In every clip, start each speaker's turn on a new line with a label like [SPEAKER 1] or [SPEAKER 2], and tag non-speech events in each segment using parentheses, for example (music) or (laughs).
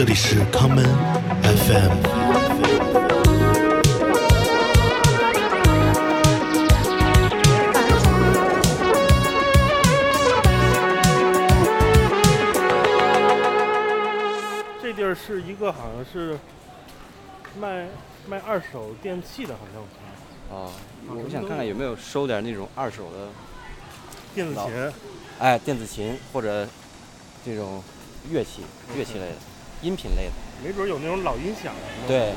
[SPEAKER 1] 这里是康门 FM。
[SPEAKER 2] 这地儿是一个好像是卖卖二手电器的，好像是
[SPEAKER 3] 哦，我想看看有没有收点那种二手的，
[SPEAKER 2] 电子琴。
[SPEAKER 3] 哎，电子琴或者这种乐器、乐器类的、音频类的。
[SPEAKER 2] 没准有那种老音响。
[SPEAKER 3] 对，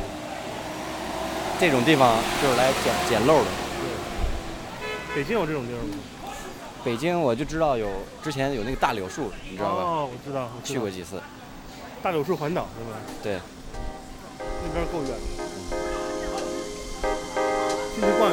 [SPEAKER 3] 这种地方就是来捡捡漏的。
[SPEAKER 2] 对北京有这种地儿吗？
[SPEAKER 3] 北京我就知道有之前有那个大柳树，你知道吧？
[SPEAKER 2] 哦，我知道，我
[SPEAKER 3] 去过几次。
[SPEAKER 2] 大柳树环岛是吧？
[SPEAKER 3] 对，
[SPEAKER 2] 那边够远的。进去逛一逛。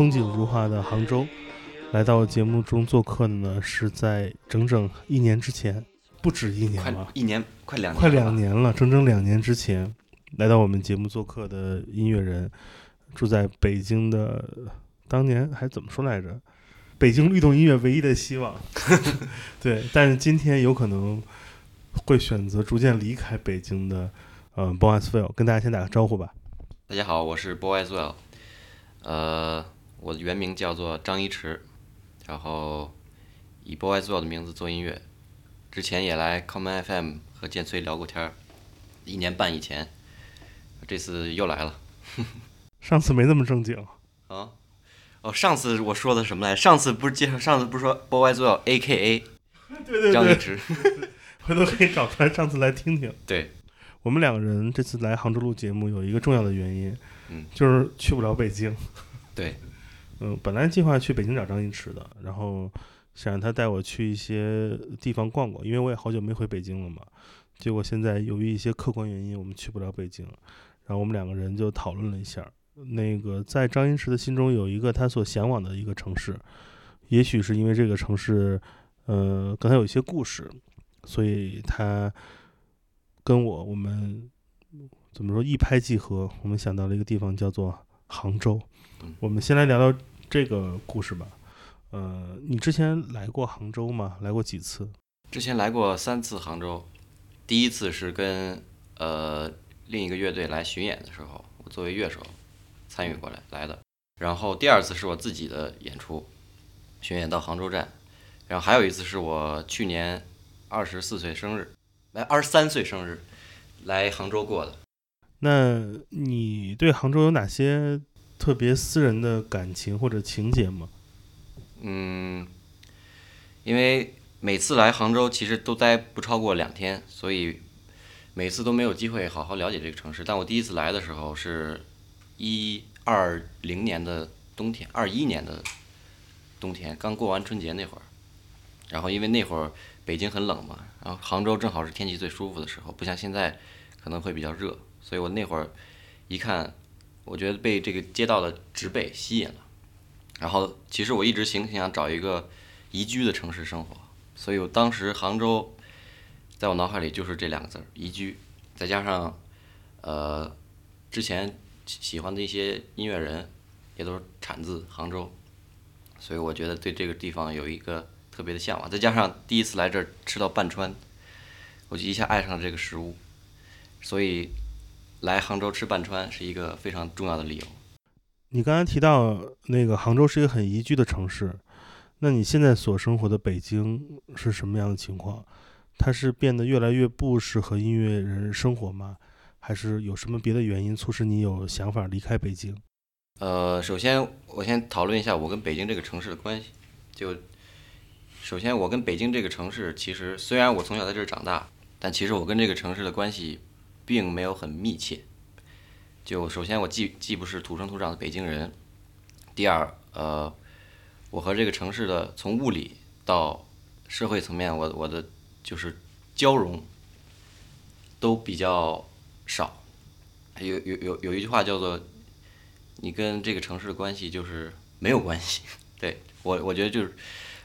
[SPEAKER 2] 风景如画的杭州，来到节目中做客的呢，是在整整一年之前，不止一年
[SPEAKER 3] 快
[SPEAKER 2] 了，
[SPEAKER 3] 一年，快两年，
[SPEAKER 2] 快两。年了，整整两年之前来到我们节目做客的音乐人，住在北京的，当年还怎么说来着？北京律动音乐唯一的希望，(laughs) 对，但是今天有可能会选择逐渐离开北京的，呃，Boyswell，跟大家先打个招呼吧。
[SPEAKER 3] 大家好，我是 Boy as well，呃，我的原名叫做张一驰，然后以 Boy as World 的名字做音乐，之前也来 Common FM 和建崔聊过天儿，一年半以前，这次又来了 (laughs)
[SPEAKER 2] 上次没那么正经，
[SPEAKER 3] 啊。哦，上次我说的什么来？上次不是介绍，上次不是说 Boy as World A K A
[SPEAKER 2] 对对对，
[SPEAKER 3] 张一驰？(laughs)
[SPEAKER 2] 回头可以找出来上次来听听。
[SPEAKER 3] 对，
[SPEAKER 2] 我们两个人这次来杭州录节目有一个重要的原因，
[SPEAKER 3] 嗯，
[SPEAKER 2] 就是去不了北京。
[SPEAKER 3] 对，(laughs)
[SPEAKER 2] 嗯，本来计划去北京找张一驰的，然后想让他带我去一些地方逛逛，因为我也好久没回北京了嘛。结果现在由于一些客观原因，我们去不了北京，然后我们两个人就讨论了一下，那个在张一驰的心中有一个他所向往的一个城市，也许是因为这个城市，呃，跟他有一些故事，所以他跟我我们怎么说一拍即合，我们想到了一个地方叫做杭州。
[SPEAKER 3] 嗯
[SPEAKER 2] 我们先来聊聊这个故事吧。呃，你之前来过杭州吗？来过几次？
[SPEAKER 3] 之前来过三次杭州，第一次是跟呃另一个乐队来巡演的时候，我作为乐手参与过来来的。然后第二次是我自己的演出，巡演到杭州站。然后还有一次是我去年二十四岁生日，来二十三岁生日来杭州过的。
[SPEAKER 2] 那你对杭州有哪些特别私人的感情或者情节吗？
[SPEAKER 3] 嗯，因为每次来杭州其实都待不超过两天，所以每次都没有机会好好了解这个城市。但我第一次来的时候是一二零年的冬天，二一年的冬天，刚过完春节那会儿。然后因为那会儿北京很冷嘛，然后杭州正好是天气最舒服的时候，不像现在可能会比较热，所以我那会儿一看，我觉得被这个街道的植被吸引了。然后其实我一直挺想找一个宜居的城市生活，所以我当时杭州在我脑海里就是这两个字儿宜居，再加上呃之前喜喜欢的一些音乐人也都是产自杭州，所以我觉得对这个地方有一个特别的向往，再加上第一次来这儿吃到半川，我就一下爱上了这个食物，所以来杭州吃半川是一个非常重要的理由。
[SPEAKER 2] 你刚才提到那个杭州是一个很宜居的城市，那你现在所生活的北京是什么样的情况？它是变得越来越不适合音乐人生活吗？还是有什么别的原因促使你有想法离开北京？
[SPEAKER 3] 呃，首先我先讨论一下我跟北京这个城市的关系。就首先我跟北京这个城市，其实虽然我从小在这儿长大，但其实我跟这个城市的关系并没有很密切。就首先我既既不是土生土长的北京人，第二，呃，我和这个城市的从物理到社会层面，我我的就是交融都比较少。有有有有一句话叫做。你跟这个城市的关系就是没有关系，(laughs) 对我我觉得就是，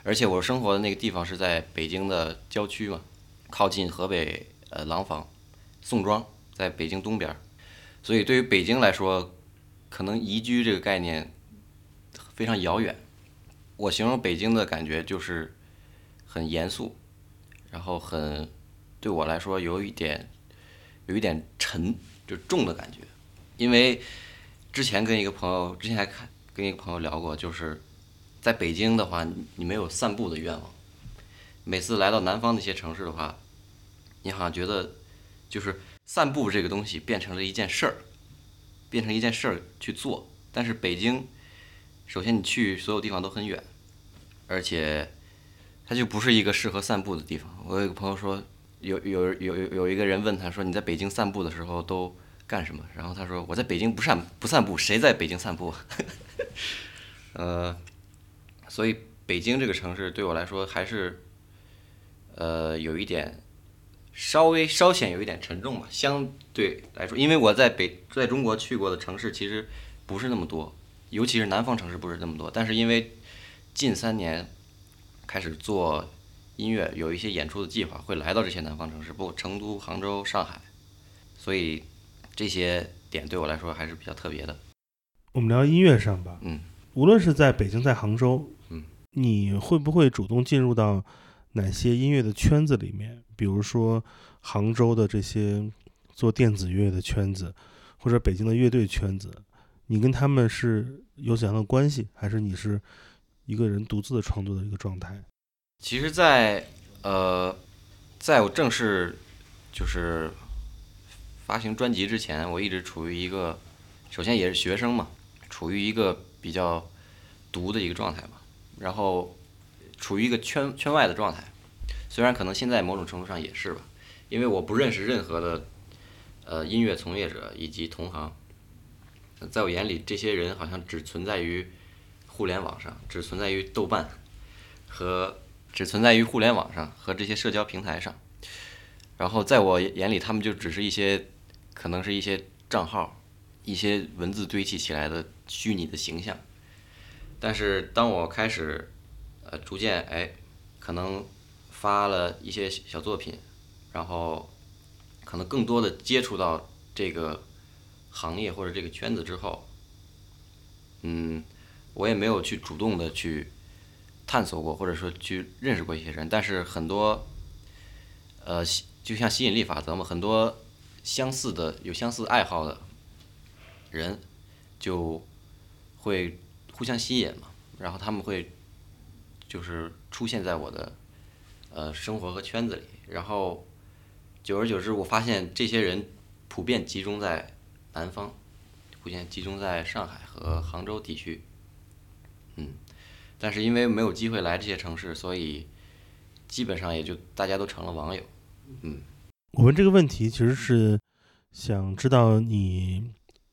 [SPEAKER 3] 而且我生活的那个地方是在北京的郊区嘛，靠近河北呃廊坊、宋庄，在北京东边，所以对于北京来说，可能宜居这个概念非常遥远。我形容北京的感觉就是很严肃，然后很对我来说有一点有一点沉，就重的感觉，因为。之前跟一个朋友，之前还看跟一个朋友聊过，就是在北京的话，你没有散步的愿望。每次来到南方那些城市的话，你好像觉得就是散步这个东西变成了一件事儿，变成一件事儿去做。但是北京，首先你去所有地方都很远，而且它就不是一个适合散步的地方。我有一个朋友说，有有有有有一个人问他说，你在北京散步的时候都。干什么？然后他说：“我在北京不散不散步，谁在北京散步？” (laughs) 呃，所以北京这个城市对我来说还是，呃，有一点稍微稍显有一点沉重吧。相对来说，因为我在北在中国去过的城市其实不是那么多，尤其是南方城市不是那么多。但是因为近三年开始做音乐，有一些演出的计划，会来到这些南方城市，包括成都、杭州、上海，所以。这些点对我来说还是比较特别的。
[SPEAKER 2] 我们聊音乐上吧。
[SPEAKER 3] 嗯。
[SPEAKER 2] 无论是在北京，在杭州，
[SPEAKER 3] 嗯，
[SPEAKER 2] 你会不会主动进入到哪些音乐的圈子里面？比如说杭州的这些做电子乐的圈子，或者北京的乐队圈子，你跟他们是有怎样的关系？还是你是一个人独自的创作的一个状态？
[SPEAKER 3] 其实，在呃，在我正式就是。发行专辑之前，我一直处于一个，首先也是学生嘛，处于一个比较独的一个状态嘛，然后处于一个圈圈外的状态。虽然可能现在某种程度上也是吧，因为我不认识任何的呃音乐从业者以及同行，在我眼里，这些人好像只存在于互联网上，只存在于豆瓣和只存在于互联网上和这些社交平台上。然后在我眼里，他们就只是一些。可能是一些账号，一些文字堆砌起来的虚拟的形象。但是当我开始，呃，逐渐哎，可能发了一些小作品，然后可能更多的接触到这个行业或者这个圈子之后，嗯，我也没有去主动的去探索过，或者说去认识过一些人。但是很多，呃，就像吸引力法则嘛，很多。相似的有相似爱好的人，就会互相吸引嘛，然后他们会就是出现在我的呃生活和圈子里，然后久而久之，我发现这些人普遍集中在南方，普遍集中在上海和杭州地区，嗯，但是因为没有机会来这些城市，所以基本上也就大家都成了网友，嗯。
[SPEAKER 2] 我问这个问题，其实是想知道你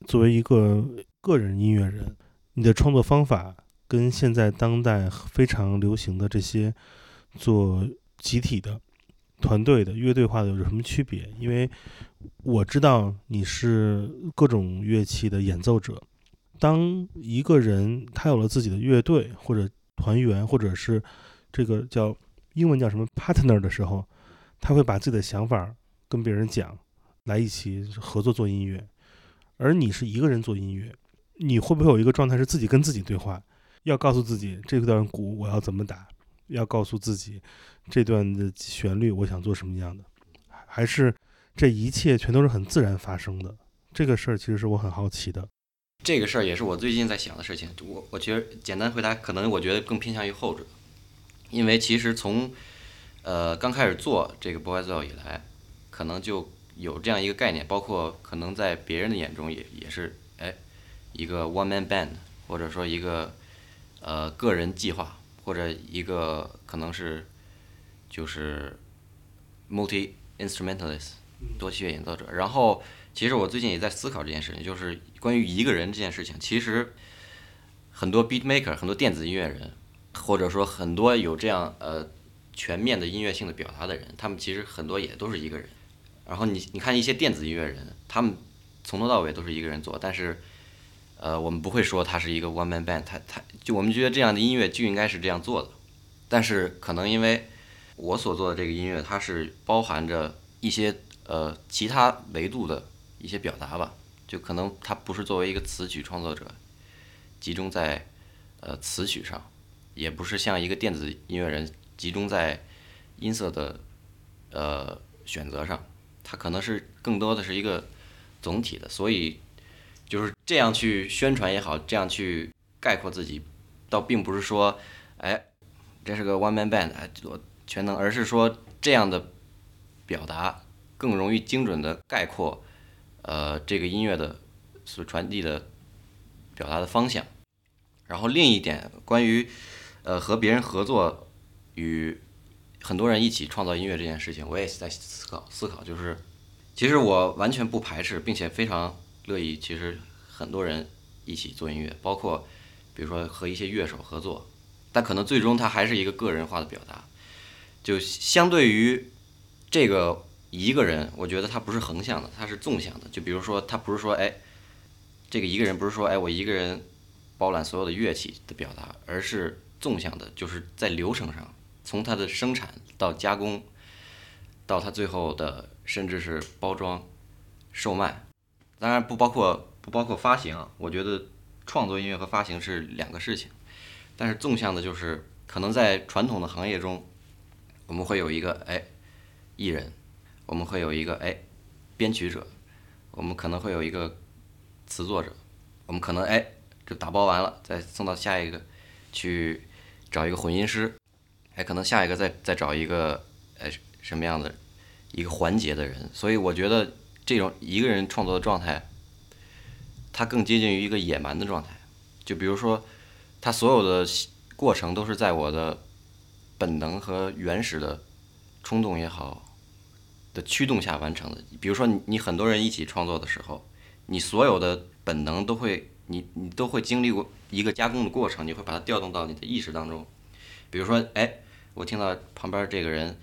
[SPEAKER 2] 作为一个个人音乐人，你的创作方法跟现在当代非常流行的这些做集体的、团队的、乐队化的有什么区别？因为我知道你是各种乐器的演奏者。当一个人他有了自己的乐队或者团员，或者是这个叫英文叫什么 partner 的时候，他会把自己的想法。跟别人讲，来一起合作做音乐，而你是一个人做音乐，你会不会有一个状态是自己跟自己对话？要告诉自己这段鼓我要怎么打，要告诉自己这段的旋律我想做什么样的？还是这一切全都是很自然发生的？这个事儿其实是我很好奇的。
[SPEAKER 3] 这个事儿也是我最近在想的事情。我我觉得简单回答，可能我觉得更偏向于后者，因为其实从呃刚开始做这个 Boys 以来，可能就有这样一个概念，包括可能在别人的眼中也也是哎一个 one man band，或者说一个呃个人计划，或者一个可能是就是 multi instrumentalist 多器乐演奏者。然后其实我最近也在思考这件事情，就是关于一个人这件事情，其实很多 beat maker 很多电子音乐人，或者说很多有这样呃全面的音乐性的表达的人，他们其实很多也都是一个人。然后你你看一些电子音乐人，他们从头到尾都是一个人做，但是，呃，我们不会说他是一个 one man band，他他就我们觉得这样的音乐就应该是这样做的，但是可能因为我所做的这个音乐，它是包含着一些呃其他维度的一些表达吧，就可能它不是作为一个词曲创作者集中在呃词曲上，也不是像一个电子音乐人集中在音色的呃选择上。它可能是更多的是一个总体的，所以就是这样去宣传也好，这样去概括自己，倒并不是说，哎，这是个 one man band，哎，我全能，而是说这样的表达更容易精准的概括，呃，这个音乐的所传递的表达的方向。然后另一点，关于呃和别人合作与。很多人一起创造音乐这件事情，我也是在思考思考。就是，其实我完全不排斥，并且非常乐意。其实很多人一起做音乐，包括比如说和一些乐手合作，但可能最终它还是一个个人化的表达。就相对于这个一个人，我觉得他不是横向的，他是纵向的。就比如说，他不是说，哎，这个一个人不是说，哎，我一个人包揽所有的乐器的表达，而是纵向的，就是在流程上。从它的生产到加工，到它最后的甚至是包装、售卖，当然不包括不包括发行啊。我觉得创作音乐和发行是两个事情。但是纵向的，就是可能在传统的行业中，我们会有一个哎艺人，我们会有一个哎编曲者，我们可能会有一个词作者，我们可能哎就打包完了，再送到下一个去找一个混音师。哎，可能下一个再再找一个，呃，什么样的一个环节的人？所以我觉得这种一个人创作的状态，他更接近于一个野蛮的状态。就比如说，他所有的过程都是在我的本能和原始的冲动也好，的驱动下完成的。比如说，你你很多人一起创作的时候，你所有的本能都会，你你都会经历过一个加工的过程，你会把它调动到你的意识当中。比如说，哎。我听到旁边这个人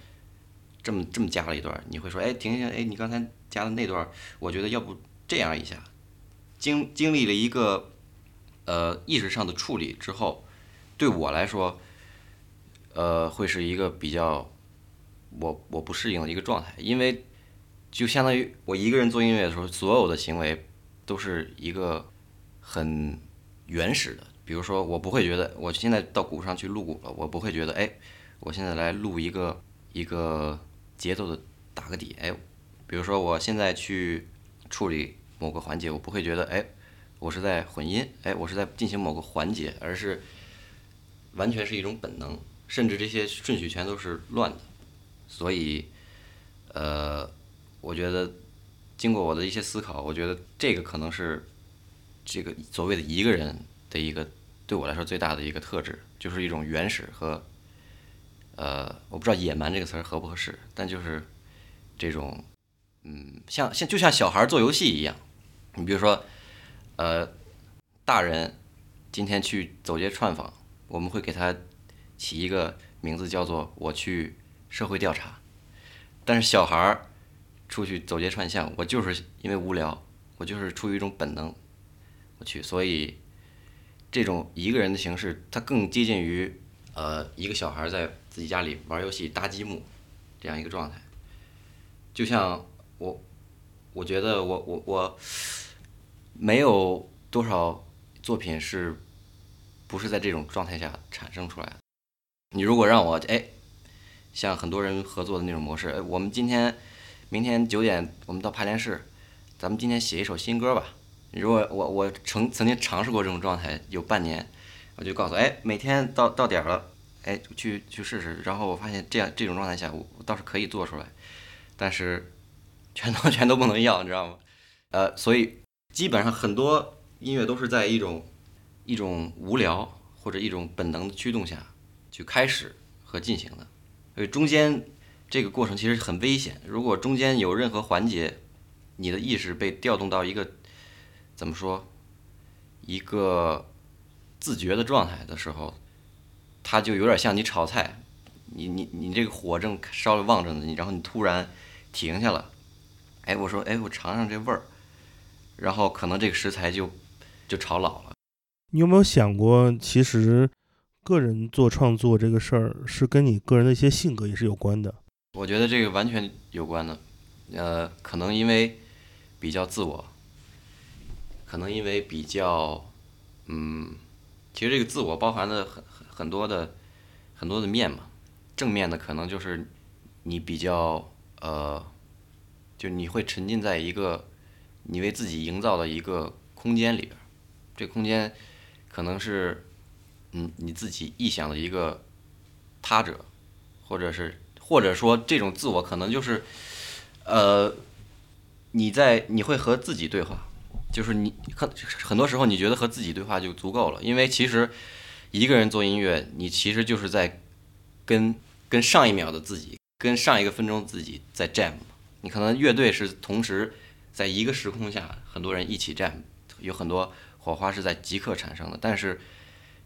[SPEAKER 3] 这么这么加了一段，你会说：“哎，停停，哎，你刚才加的那段，我觉得要不这样一下。”经经历了一个呃意识上的处理之后，对我来说，呃，会是一个比较我我不适应的一个状态，因为就相当于我一个人做音乐的时候，所有的行为都是一个很原始的。比如说，我不会觉得我现在到鼓上去录鼓了，我不会觉得哎。我现在来录一个一个节奏的打个底，哎，比如说我现在去处理某个环节，我不会觉得哎，我是在混音，哎，我是在进行某个环节，而是完全是一种本能，甚至这些顺序全都是乱的。所以，呃，我觉得经过我的一些思考，我觉得这个可能是这个所谓的一个人的一个对我来说最大的一个特质，就是一种原始和。呃，我不知道“野蛮”这个词儿合不合适，但就是这种，嗯，像像就像小孩做游戏一样，你比如说，呃，大人今天去走街串访，我们会给他起一个名字，叫做“我去社会调查”，但是小孩出去走街串巷，我就是因为无聊，我就是出于一种本能，我去，所以这种一个人的形式，它更接近于呃一个小孩在。自己家里玩游戏搭积木，这样一个状态，就像我，我觉得我我我没有多少作品是，不是在这种状态下产生出来的。你如果让我哎，像很多人合作的那种模式，哎，我们今天明天九点我们到排练室，咱们今天写一首新歌吧，如果我我曾曾经尝试过这种状态，有半年，我就告诉哎，每天到到点了，哎，去去试试。然后我发现这样这种状态下，我倒是可以做出来，但是 (laughs) 全都全都不能要，你知道吗？呃，所以基本上很多音乐都是在一种一种无聊或者一种本能的驱动下去开始和进行的，所以中间这个过程其实很危险。如果中间有任何环节，你的意识被调动到一个怎么说一个自觉的状态的时候，它就有点像你炒菜，你你你这个火正烧着旺着呢，你然后你突然停下了，哎，我说哎，我尝尝这味儿，然后可能这个食材就就炒老了。
[SPEAKER 2] 你有没有想过，其实个人做创作这个事儿是跟你个人的一些性格也是有关的？
[SPEAKER 3] 我觉得这个完全有关的，呃，可能因为比较自我，可能因为比较，嗯，其实这个自我包含的很很多的很多的面嘛。正面的可能就是你比较呃，就你会沉浸在一个你为自己营造的一个空间里边，这空间可能是嗯你自己臆想的一个他者，或者是或者说这种自我可能就是呃你在你会和自己对话。就是你很很多时候，你觉得和自己对话就足够了，因为其实一个人做音乐，你其实就是在跟跟上一秒的自己，跟上一个分钟自己在 jam。你可能乐队是同时在一个时空下，很多人一起 jam，有很多火花是在即刻产生的。但是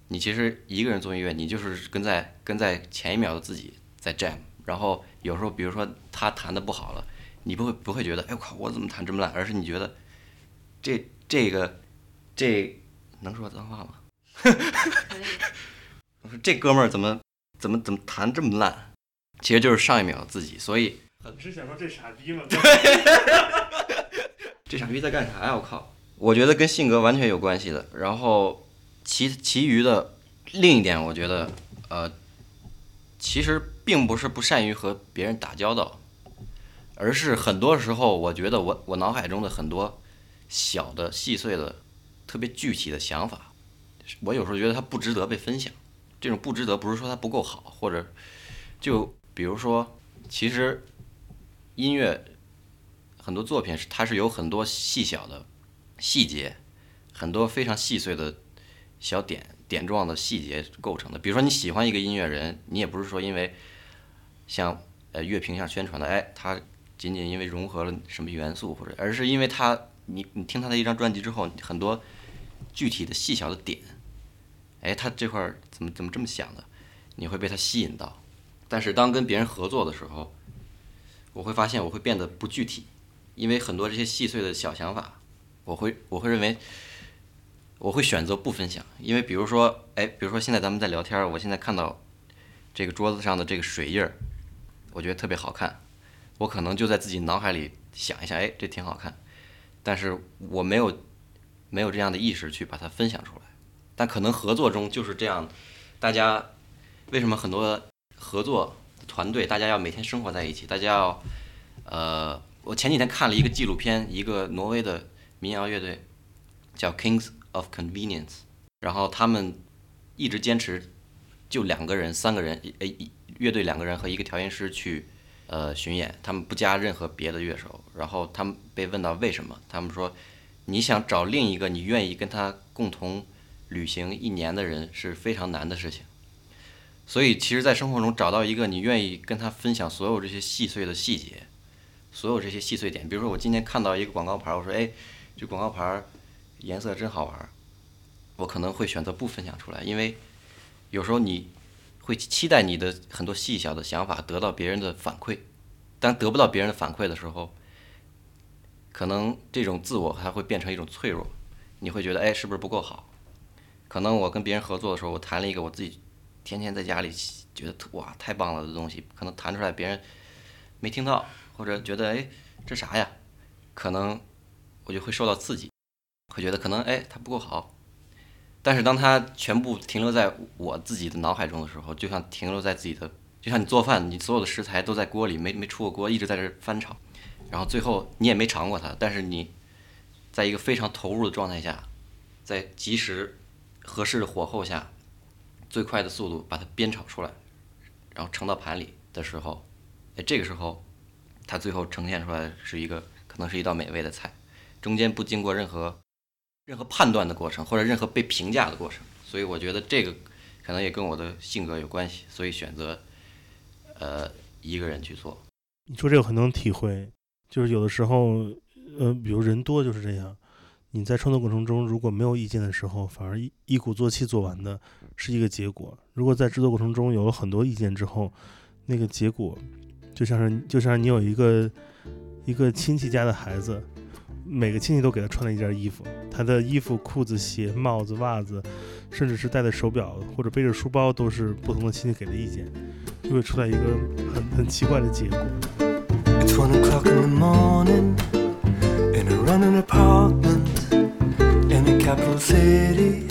[SPEAKER 3] 你其实一个人做音乐，你就是跟在跟在前一秒的自己在 jam。然后有时候，比如说他弹的不好了，你不会不会觉得，哎我靠，我怎么弹这么烂？而是你觉得。这这个这能说脏话吗？我 (laughs) 说这哥们儿怎么怎么怎么弹这么烂？其实就是上一秒自己，所以
[SPEAKER 2] 你是想说这傻逼吗？
[SPEAKER 3] 这傻逼在干啥呀？我靠！我觉得跟性格完全有关系的。然后其其余的另一点，我觉得呃，其实并不是不善于和别人打交道，而是很多时候，我觉得我我脑海中的很多。小的、细碎的、特别具体的想法，我有时候觉得它不值得被分享。这种不值得，不是说它不够好，或者就比如说，其实音乐很多作品是它是有很多细小的细节，很多非常细碎的小点点状的细节构成的。比如说你喜欢一个音乐人，你也不是说因为像呃乐评上宣传的，哎，他仅仅因为融合了什么元素，或者而是因为他。你你听他的一张专辑之后，很多具体的细小的点，哎，他这块怎么怎么这么想的？你会被他吸引到。但是当跟别人合作的时候，我会发现我会变得不具体，因为很多这些细碎的小想法，我会我会认为我会选择不分享。因为比如说，哎，比如说现在咱们在聊天，我现在看到这个桌子上的这个水印儿，我觉得特别好看，我可能就在自己脑海里想一下，哎，这挺好看。但是我没有没有这样的意识去把它分享出来，但可能合作中就是这样，大家为什么很多合作团队大家要每天生活在一起？大家要呃，我前几天看了一个纪录片，一个挪威的民谣乐队叫 Kings of Convenience，然后他们一直坚持就两个人、三个人，诶，乐队两个人和一个调音师去。呃，巡演，他们不加任何别的乐手。然后他们被问到为什么，他们说：“你想找另一个你愿意跟他共同旅行一年的人是非常难的事情。”所以，其实，在生活中找到一个你愿意跟他分享所有这些细碎的细节，所有这些细碎点。比如说，我今天看到一个广告牌，我说：“哎，这广告牌颜色真好玩。”我可能会选择不分享出来，因为有时候你。会期待你的很多细小的想法得到别人的反馈，当得不到别人的反馈的时候，可能这种自我还会变成一种脆弱，你会觉得哎是不是不够好？可能我跟别人合作的时候，我弹了一个我自己天天在家里觉得哇太棒了的东西，可能弹出来别人没听到，或者觉得哎这啥呀？可能我就会受到刺激，会觉得可能哎它不够好。但是当它全部停留在我自己的脑海中的时候，就像停留在自己的，就像你做饭，你所有的食材都在锅里，没没出过锅，一直在这翻炒，然后最后你也没尝过它，但是你在一个非常投入的状态下，在及时、合适的火候下，最快的速度把它煸炒出来，然后盛到盘里的时候，哎，这个时候，它最后呈现出来是一个可能是一道美味的菜，中间不经过任何任何判断的过程，或者任何被评价的过程，所以我觉得这个可能也跟我的性格有关系，所以选择呃一个人去做。
[SPEAKER 2] 你说这个很能体会，就是有的时候，呃，比如人多就是这样。你在创作过程中如果没有意见的时候，反而一一鼓作气做完的是一个结果。如果在制作过程中有了很多意见之后，那个结果就像是就像你有一个一个亲戚家的孩子，每个亲戚都给他穿了一件衣服，他的衣服、裤子、鞋、帽子、袜子，甚至是戴的手表或者背着书包，都是不同的亲戚给的意见，就会出来一个很很奇怪的结果。
[SPEAKER 1] One o'clock in the morning in a running apartment in a capital city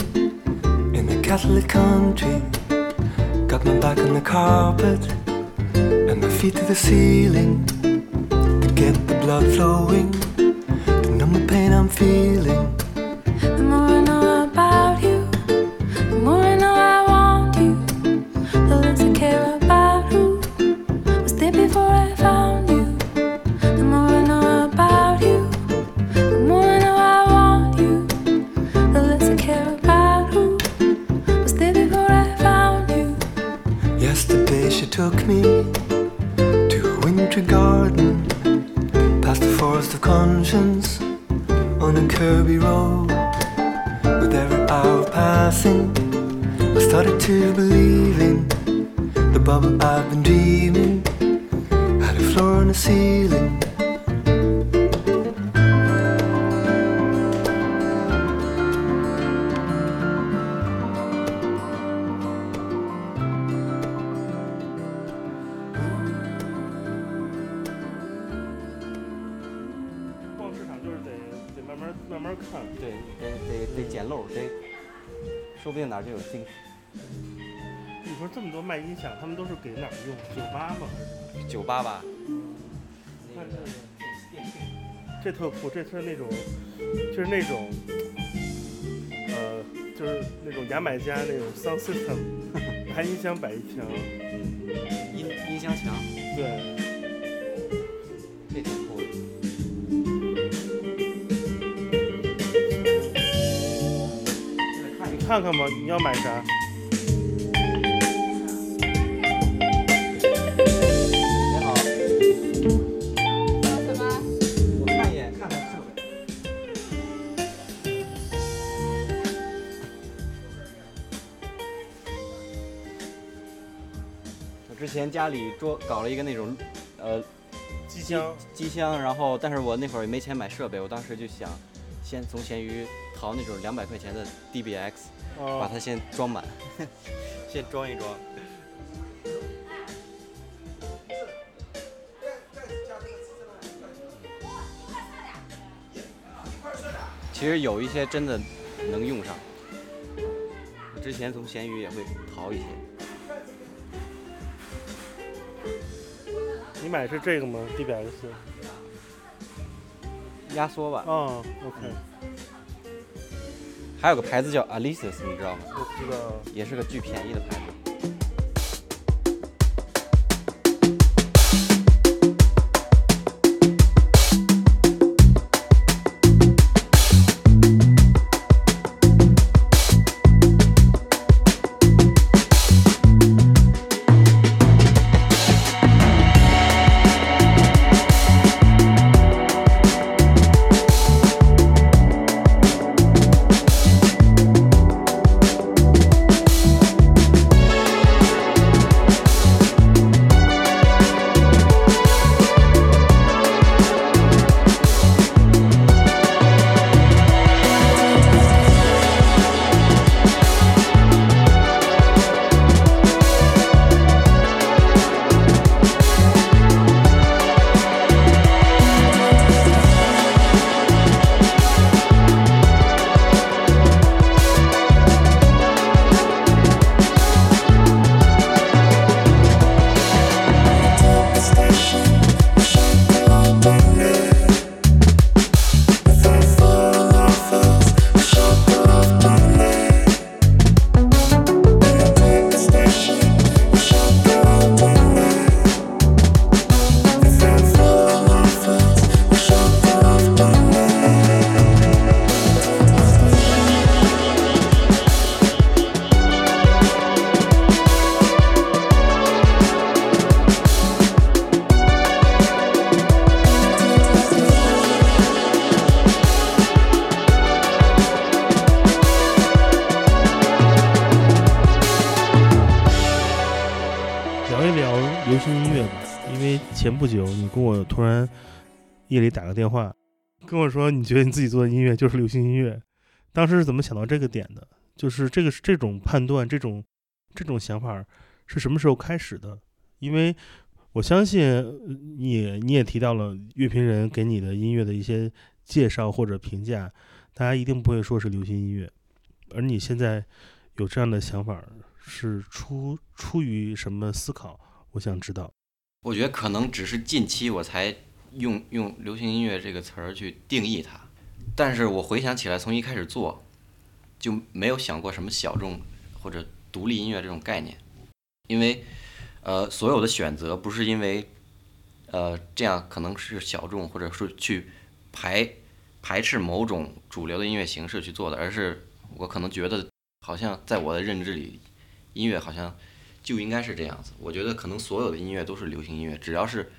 [SPEAKER 1] in a Catholic country. Got my back on the carpet and my feet to the ceiling to get the blood flowing to numb the pain I'm feeling. On a curvy road. With every hour passing, I started to believe in the bubble I've been dreaming. Had a floor and a ceiling.
[SPEAKER 2] “就
[SPEAKER 3] 有惊喜。
[SPEAKER 2] 你说这么多卖音响，他们都是给哪儿用？酒吧吗？
[SPEAKER 3] 酒吧吧，
[SPEAKER 2] 那这这特酷，这是那种，就是那种，呃，就是那种牙买加那种 sound system，(laughs) 拿音响摆一墙，
[SPEAKER 3] 音音箱墙，
[SPEAKER 2] 对，看看吧，你要买啥？
[SPEAKER 3] 你好，
[SPEAKER 4] 什么？
[SPEAKER 3] 我看一眼，看看设备。我之前家里桌搞了一个那种，呃，
[SPEAKER 2] 机箱，
[SPEAKER 3] 机箱，然后但是我那会儿也没钱买设备，我当时就想，先从闲鱼淘那种两百块钱的 DBX，把
[SPEAKER 2] 啊，
[SPEAKER 3] 它先装满，(laughs) 先装一装。其实有一些真的能用上，我之前从闲鱼也会淘一些。
[SPEAKER 2] 你买的是这个吗？DBX？
[SPEAKER 3] 压缩吧，
[SPEAKER 2] 哦，OK，
[SPEAKER 3] 还有个牌子叫 Alice's，你知道吗？
[SPEAKER 2] 不知道。
[SPEAKER 3] 也是个巨便宜的牌子。
[SPEAKER 2] 夜里打个电话，跟我说你觉得你自己做的音乐就是流行音乐，当时是怎么想到这个点的？就是这个这种判断，这种这种想法是什么时候开始的？因为我相信你你也提到了乐评人给你的音乐的一些介绍或者评价，大家一定不会说是流行音乐，而你现在有这样的想法是出出于什么思考？我想知道。
[SPEAKER 3] 我觉得可能只是近期我才用用流行音乐这个词儿去定义它，但是我回想起来，从一开始做就没有想过什么小众或者独立音乐这种概念，因为呃所有的选择不是因为呃这样可能是小众或者是去排排斥某种主流的音乐形式去做的，而是我可能觉得好像在我的认知里，音乐好像。就应该是这样子。我觉得可能所有的音乐都是流行音乐，只要是，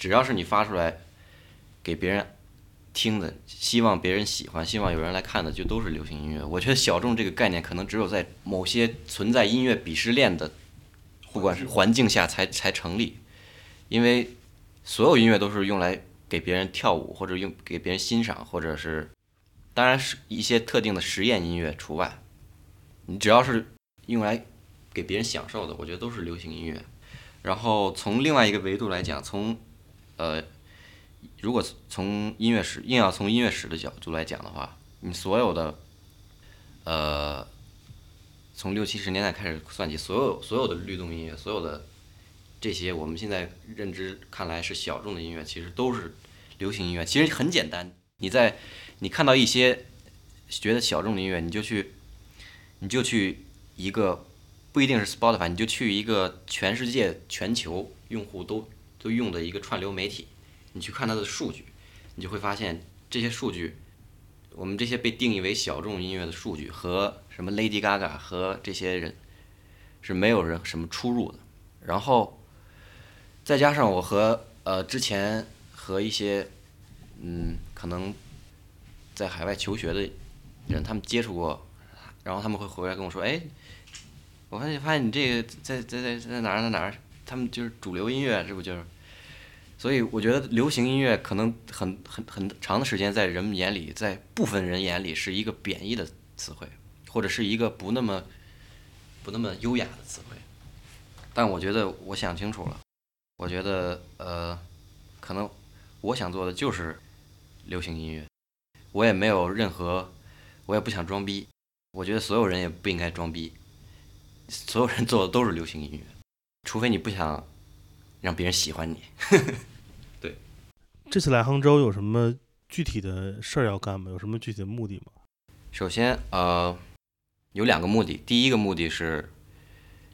[SPEAKER 3] 只要是你发出来给别人听的，希望别人喜欢，希望有人来看的，就都是流行音乐。我觉得小众这个概念可能只有在某些存在音乐鄙视链的，不管是环境下才才成立，因为所有音乐都是用来给别人跳舞或者用给别人欣赏，或者是，当然是一些特定的实验音乐除外。你只要是用来。给别人享受的，我觉得都是流行音乐。然后从另外一个维度来讲，从呃，如果从音乐史硬要从音乐史的角度来讲的话，你所有的呃，从六七十年代开始算起，所有所有的律动音乐，所有的这些我们现在认知看来是小众的音乐，其实都是流行音乐。其实很简单，你在你看到一些觉得小众的音乐，你就去你就去一个。不一定是 Spotify，你就去一个全世界、全球用户都都用的一个串流媒体，你去看它的数据，你就会发现这些数据，我们这些被定义为小众音乐的数据和什么 Lady Gaga 和这些人是没有人什么出入的。然后再加上我和呃之前和一些嗯可能在海外求学的人，他们接触过，然后他们会回来跟我说，哎。我发现，发现你这个在在在在哪儿在哪儿？他们就是主流音乐，这不就是？所以我觉得流行音乐可能很很很长的时间在人们眼里，在部分人眼里是一个贬义的词汇，或者是一个不那么不那么优雅的词汇。但我觉得我想清楚了，我觉得呃，可能我想做的就是流行音乐，我也没有任何，我也不想装逼，我觉得所有人也不应该装逼。所有人做的都是流行音乐，除非你不想让别人喜欢你。(laughs) 对，
[SPEAKER 2] 这次来杭州有什么具体的事儿要干吗？有什么具体的目的吗？
[SPEAKER 3] 首先，呃，有两个目的。第一个目的是，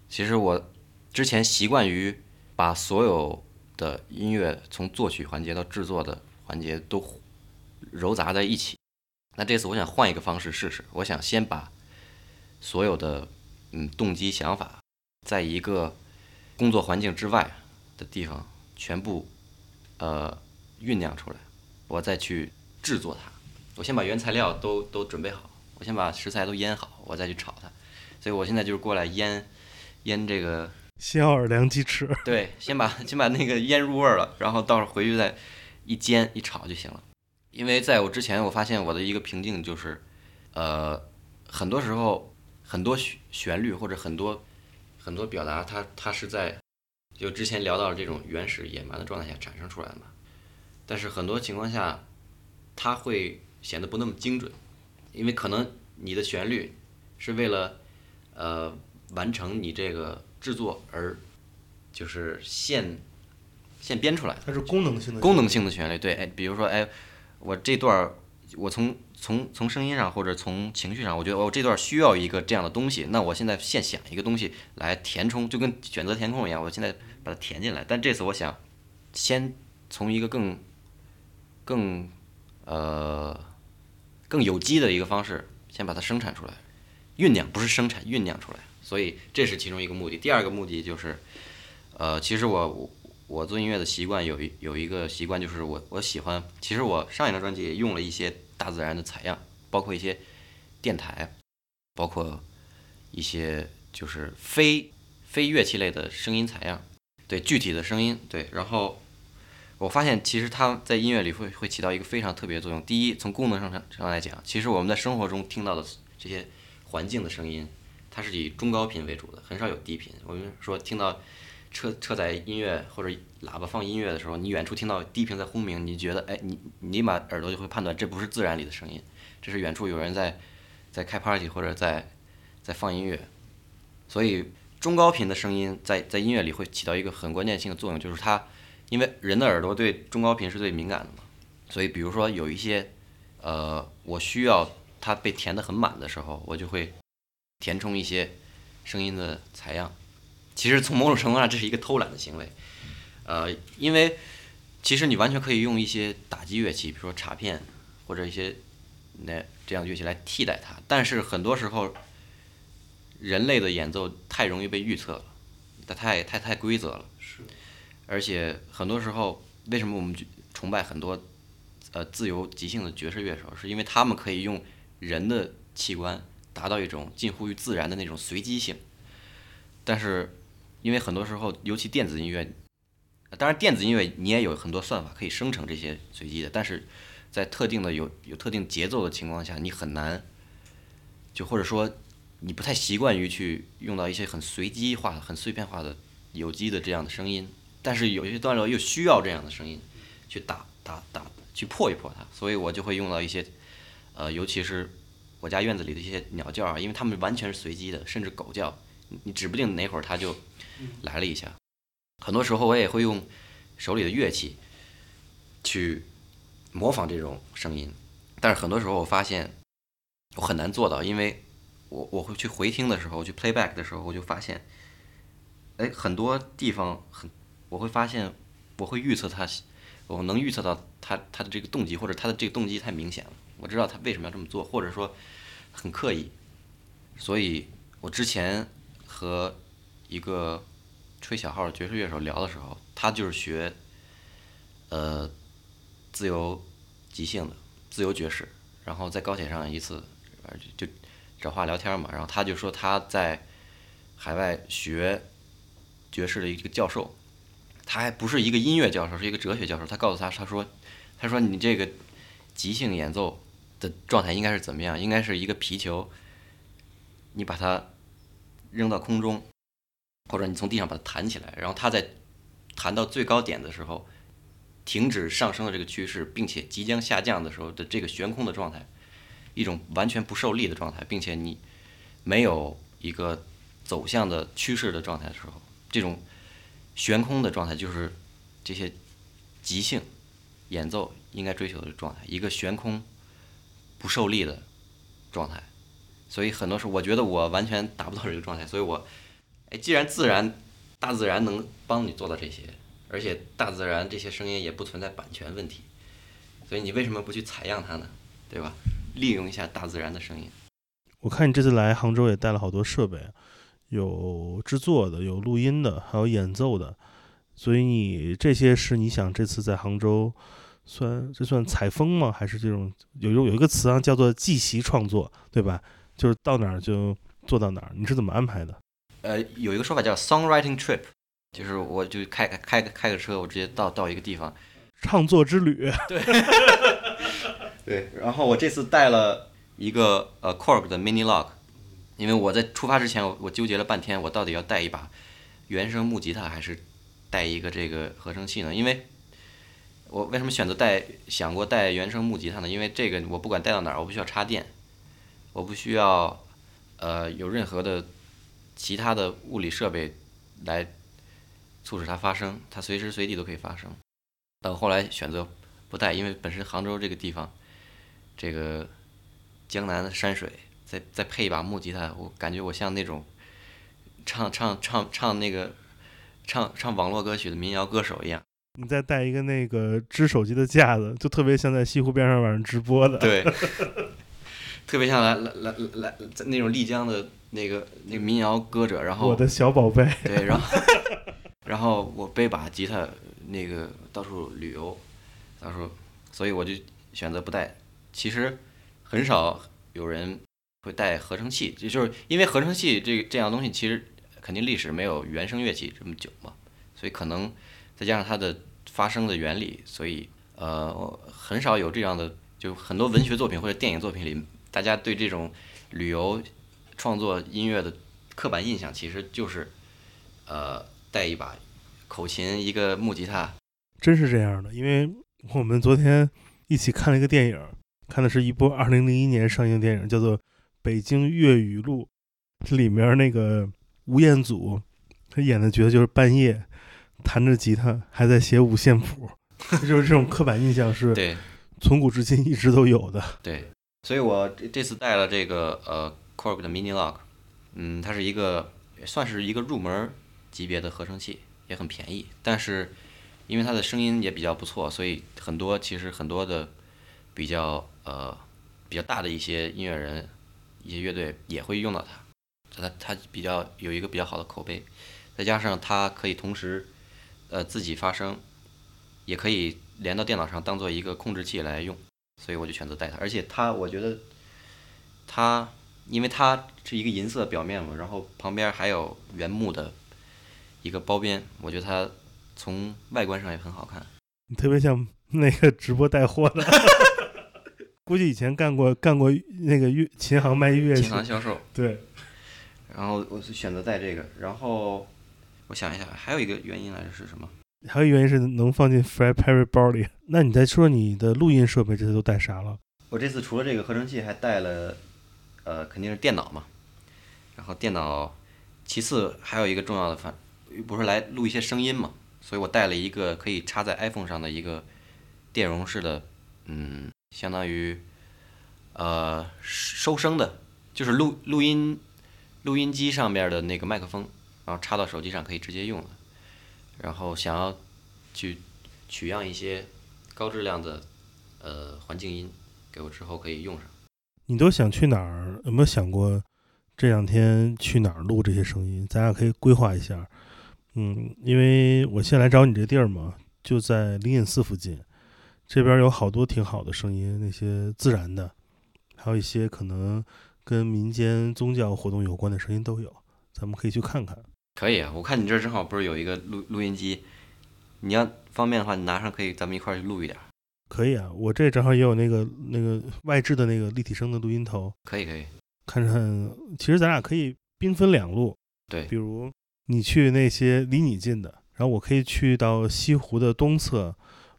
[SPEAKER 3] 其实我之前习惯于把所有的音乐从作曲环节到制作的环节都揉杂在一起。那这次我想换一个方式试试，我想先把所有的。嗯，动机、想法，在一个工作环境之外的地方，全部呃酝酿出来，我再去制作它。我先把原材料都都准备好，我先把食材都腌好，我再去炒它。所以我现在就是过来腌腌这个
[SPEAKER 2] 新奥尔良鸡翅。
[SPEAKER 3] 对，先把先 (laughs) 把那个腌入味儿了，然后到时候回去再一煎一炒就行了。因为在我之前，我发现我的一个瓶颈就是，呃，很多时候。很多旋旋律或者很多很多表达，它它是在就之前聊到这种原始野蛮的状态下产生出来的嘛。但是很多情况下，它会显得不那么精准，因为可能你的旋律是为了呃完成你这个制作而就是现现编出来的。
[SPEAKER 2] 它是功能性的
[SPEAKER 3] 功能性的旋律，对，哎，比如说，哎，我这段儿我从。从从声音上或者从情绪上，我觉得我这段需要一个这样的东西，那我现在现想一个东西来填充，就跟选择填空一样，我现在把它填进来。但这次我想先从一个更更呃更有机的一个方式，先把它生产出来，酝酿不是生产，酝酿出来。所以这是其中一个目的。第二个目的就是，呃，其实我我做音乐的习惯有一有一个习惯，就是我我喜欢，其实我上一张专辑也用了一些。大自然的采样，包括一些电台，包括一些就是非非乐器类的声音采样。对具体的声音，对，然后我发现其实它在音乐里会会起到一个非常特别的作用。第一，从功能上上上来讲，其实我们在生活中听到的这些环境的声音，它是以中高频为主的，很少有低频。我们说听到车车载音乐或者喇叭放音乐的时候，你远处听到低频在轰鸣，你觉得哎，你你立马耳朵就会判断这不是自然里的声音，这是远处有人在在开 party 或者在在放音乐，所以。中高频的声音在在音乐里会起到一个很关键性的作用，就是它，因为人的耳朵对中高频是最敏感的嘛，所以比如说有一些，呃，我需要它被填得很满的时候，我就会填充一些声音的采样。其实从某种程度上，这是一个偷懒的行为，呃，因为其实你完全可以用一些打击乐器，比如说镲片或者一些那这样的乐器来替代它，但是很多时候。人类的演奏太容易被预测了，它太太太规则了。
[SPEAKER 2] 是。
[SPEAKER 3] 而且很多时候，为什么我们崇拜很多呃自由即兴的爵士乐手？是因为他们可以用人的器官达到一种近乎于自然的那种随机性。但是，因为很多时候，尤其电子音乐，当然电子音乐你也有很多算法可以生成这些随机的，但是在特定的有有特定节奏的情况下，你很难，就或者说。你不太习惯于去用到一些很随机化、很碎片化的有机的这样的声音，但是有些段落又需要这样的声音去打打打，去破一破它，所以我就会用到一些，呃，尤其是我家院子里的一些鸟叫啊，因为它们完全是随机的，甚至狗叫，你指不定哪会儿它就来了一下。很多时候我也会用手里的乐器去模仿这种声音，但是很多时候我发现我很难做到，因为。我我会去回听的时候，去 playback 的时候，我就发现，哎，很多地方很，我会发现，我会预测他，我能预测到他他的这个动机，或者他的这个动机太明显了，我知道他为什么要这么做，或者说很刻意，所以我之前和一个吹小号的爵士乐手聊的时候，他就是学，呃，自由即兴的自由爵士，然后在高铁上一次，就。找话聊天嘛，然后他就说他在海外学爵士的一个教授，他还不是一个音乐教授，是一个哲学教授。他告诉他，他说，他说你这个即兴演奏的状态应该是怎么样？应该是一个皮球，你把它扔到空中，或者你从地上把它弹起来，然后它在弹到最高点的时候，停止上升的这个趋势，并且即将下降的时候的这个悬空的状态。一种完全不受力的状态，并且你没有一个走向的趋势的状态的时候，这种悬空的状态就是这些即兴演奏应该追求的状态，一个悬空不受力的状态。所以很多时候，我觉得我完全达不到这个状态。所以我，哎，既然自然大自然能帮你做到这些，而且大自然这些声音也不存在版权问题，所以你为什么不去采样它呢？对吧？利用一下大自然的声音。
[SPEAKER 2] 我看你这次来杭州也带了好多设备，有制作的，有录音的，还有演奏的。所以你这些是你想这次在杭州算这算采风吗？还是这种有有有一个词啊，叫做即席创作，对吧？就是到哪儿就做到哪儿。你是怎么安排的？
[SPEAKER 3] 呃，有一个说法叫 songwriting trip，就是我就开开开个车，我直接到到一个地方，
[SPEAKER 2] 唱作之旅。(laughs)
[SPEAKER 3] 对。对，然后我这次带了一个呃 c o r g 的 Mini Lock，因为我在出发之前，我我纠结了半天，我到底要带一把原声木吉他还是带一个这个合成器呢？因为我为什么选择带想过带原声木吉他呢？因为这个我不管带到哪儿，我不需要插电，我不需要呃有任何的其他的物理设备来促使它发生，它随时随地都可以发生。但后来选择不带，因为本身杭州这个地方。这个江南的山水，再再配一把木吉他，我感觉我像那种唱唱唱唱那个唱唱网络歌曲的民谣歌手一样。
[SPEAKER 2] 你再带一个那个支手机的架子，就特别像在西湖边上晚上直播的。
[SPEAKER 3] 对，(laughs) 特别像来来来来在那种丽江的那个那个民谣歌者。然后
[SPEAKER 2] 我的小宝贝。
[SPEAKER 3] 对，然后 (laughs) 然后我背把吉他，那个到处旅游，到时候，所以我就选择不带。其实很少有人会带合成器，也就是因为合成器这这样东西其实肯定历史没有原声乐器这么久嘛，所以可能再加上它的发声的原理，所以呃很少有这样的，就很多文学作品或者电影作品里，大家对这种旅游创作音乐的刻板印象，其实就是呃带一把口琴，一个木吉他，
[SPEAKER 2] 真是这样的，因为我们昨天一起看了一个电影，看的是一部二零零一年上映的电影，叫做《北京粤语录》。这里面那个吴彦祖，他演的角色就是半夜弹着吉他，还在写五线谱，(laughs) 就是这种刻板印象是
[SPEAKER 3] 对
[SPEAKER 2] 从古至今一直都有的。
[SPEAKER 3] 对，所以我这这次带了这个呃 Korg 的 Mini Log，嗯，它是一个算是一个入门级别的合成器，也很便宜，但是因为它的声音也比较不错，所以很多其实很多的比较呃比较大的一些音乐人、一些乐队也会用到它，它它比较有一个比较好的口碑，再加上它可以同时呃自己发声，也可以连到电脑上当做一个控制器来用。所以我就选择带它。而且它，我觉得它，因为它是一个银色表面嘛，然后旁边还有原木的一个包边，我觉得它从外观上也很好看。
[SPEAKER 2] 你特别像那个直播带货的，(laughs) 估计以前干过干过那个乐琴行卖乐器
[SPEAKER 3] 琴，行销售，
[SPEAKER 2] 对，
[SPEAKER 3] 然后我是选择带这个，然后我想一下，还有一个原因来着是什么？
[SPEAKER 2] 还有一原因是能放进 Fred Perry 包里。那你再说你的录音设备这次都带啥了？
[SPEAKER 3] 我这次除了这个合成器，还带了，呃，肯定是电脑嘛。然后电脑，其次还有一个重要的反，不是来录一些声音嘛，所以我带了一个可以插在 iPhone 上的一个电容式的，嗯，相当于，呃，收声的，就是录录音录音机上面的那个麦克风，然后插到手机上可以直接用的。然后想要去取样一些高质量的呃环境音，给我之后可以用上。
[SPEAKER 2] 你都想去哪儿？有没有想过这两天去哪儿录这些声音？咱俩可以规划一下。嗯，因为我先来找你这地儿嘛，就在灵隐寺附近，这边有好多挺好的声音，那些自然的，还有一些可能跟民间宗教活动有关的声音都有，咱们可以去看看。
[SPEAKER 3] 可以啊，我看你这儿正好不是有一个录录音机，你要方便的话，你拿上可以，咱们一块儿去录一点儿。
[SPEAKER 2] 可以啊，我这正好也有那个那个外置的那个立体声的录音头，
[SPEAKER 3] 可以可以，
[SPEAKER 2] 看看。其实咱俩可以兵分两路，
[SPEAKER 3] 对
[SPEAKER 2] 比如你去那些离你近的，然后我可以去到西湖的东侧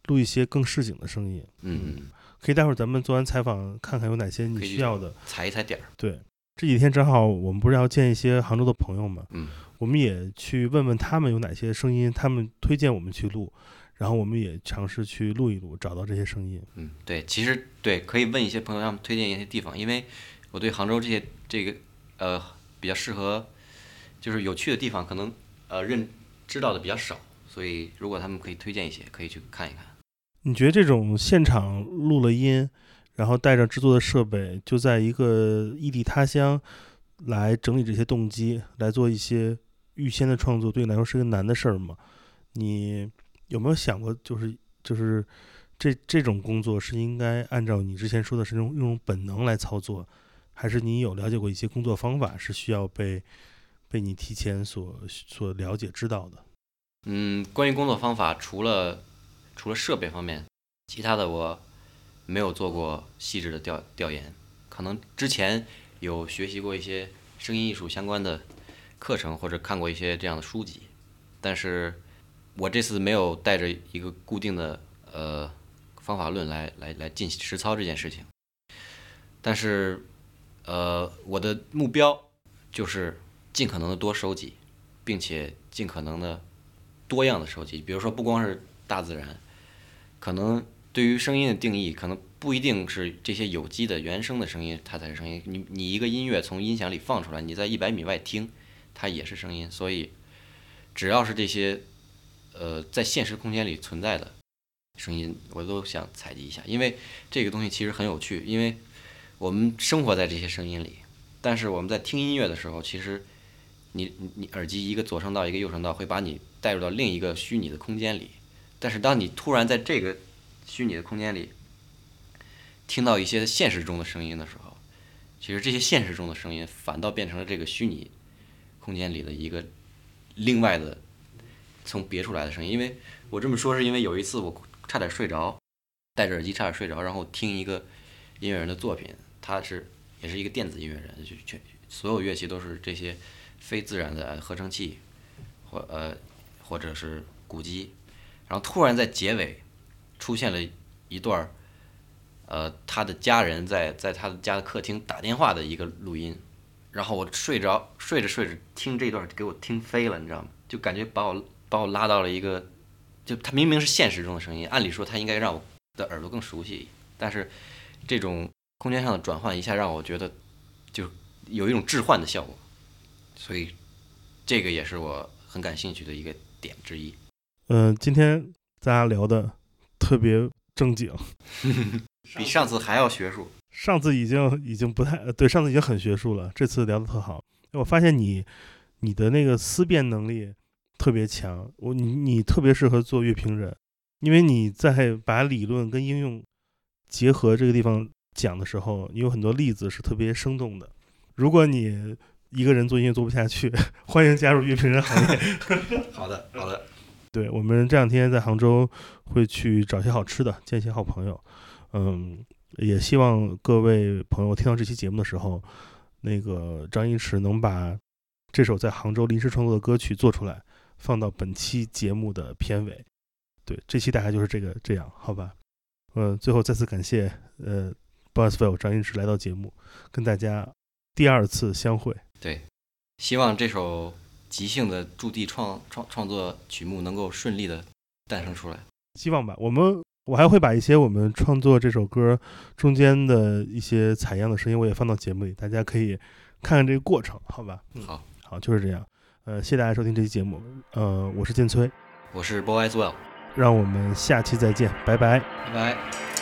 [SPEAKER 2] 录一些更市井的声音。
[SPEAKER 3] 嗯，
[SPEAKER 2] 可以待会儿咱们做完采访，看看有哪些你需要的。
[SPEAKER 3] 踩一踩点儿。
[SPEAKER 2] 对，这几天正好我们不是要见一些杭州的朋友嘛，
[SPEAKER 3] 嗯，
[SPEAKER 2] 我们也去问问他们有哪些声音，他们推荐我们去录，然后我们也尝试去录一录，找到这些声音。
[SPEAKER 3] 嗯，对，其实对，可以问一些朋友，让他们推荐一些地方，因为我对杭州这些这个呃比较适合，就是有趣的地方，可能呃认知道的比较少，所以如果他们可以推荐一些，可以去看一看。
[SPEAKER 2] 你觉得这种现场录了音，然后带着制作的设备，就在一个异地他乡来整理这些动机，来做一些预先的创作，对你来说是个难的事儿吗？你有没有想过，就是就是这这种工作是应该按照你之前说的是用用本能来操作，还是你有了解过一些工作方法是需要被被你提前所所了解知道的？
[SPEAKER 3] 嗯，关于工作方法，除了除了设备方面，其他的我没有做过细致的调调研。可能之前有学习过一些声音艺术相关的课程，或者看过一些这样的书籍，但是我这次没有带着一个固定的呃方法论来来来进行实操这件事情。但是呃，我的目标就是尽可能的多收集，并且尽可能的多样的收集。比如说，不光是大自然，可能对于声音的定义，可能不一定是这些有机的原生的声音，它才是声音。你你一个音乐从音响里放出来，你在一百米外听，它也是声音。所以，只要是这些呃在现实空间里存在的声音，我都想采集一下，因为这个东西其实很有趣，因为我们生活在这些声音里，但是我们在听音乐的时候，其实你你你耳机一个左声道一个右声道会把你带入到另一个虚拟的空间里，但是当你突然在这个虚拟的空间里听到一些现实中的声音的时候，其实这些现实中的声音反倒变成了这个虚拟空间里的一个另外的从别处来的声音。因为我这么说是因为有一次我差点睡着，戴着耳机差点睡着，然后听一个音乐人的作品，他是也是一个电子音乐人，就全所有乐器都是这些非自然的合成器，或呃或者是鼓机，然后突然在结尾出现了一段，呃，他的家人在在他的家的客厅打电话的一个录音，然后我睡着睡着睡着听这段给我听飞了，你知道吗？就感觉把我把我拉到了一个，就他明明是现实中的声音，按理说他应该让我的耳朵更熟悉，但是这种空间上的转换一下让我觉得就有一种置换的效果，所以这个也是我很感兴趣的一个点之一。
[SPEAKER 2] 嗯、今天大家聊的特别正经，(laughs)
[SPEAKER 3] 比上次还要学术。
[SPEAKER 2] 上次已经已经不太呃对，上次已经很学术了，这次聊的特好。我发现你你的那个思辨能力特别强，我你你特别适合做乐评人，因为你在把理论跟应用结合这个地方讲的时候，你有很多例子是特别生动的。如果你一个人做音乐做不下去，(laughs) 欢迎加入乐评人行业。(laughs)
[SPEAKER 3] 好的，好的，
[SPEAKER 2] 对我们这两天在杭州会去找些好吃的，见一些好朋友。嗯，也希望各位朋友听到这期节目的时候，那个张一驰能把这首在杭州临时创作的歌曲做出来，放到本期节目的片尾。对，这期大概就是这个这样，好吧？嗯，最后再次感谢呃 b o s s v i l l 张一驰来到节目，跟大家第二次相会。
[SPEAKER 3] 对，希望这首即兴的驻地创创创作曲目能够顺利的诞生出来。
[SPEAKER 2] 希望吧。我们我还会把一些我们创作这首歌中间的一些采样的声音，我也放到节目里，大家可以看看这个过程，好吧？嗯，
[SPEAKER 3] 好，
[SPEAKER 2] 好，就是这样。呃，谢谢大家收听这期节目。呃，我是建崔，
[SPEAKER 3] 我是 Boy as well，
[SPEAKER 2] 让我们下期再见，拜拜。
[SPEAKER 3] 拜拜。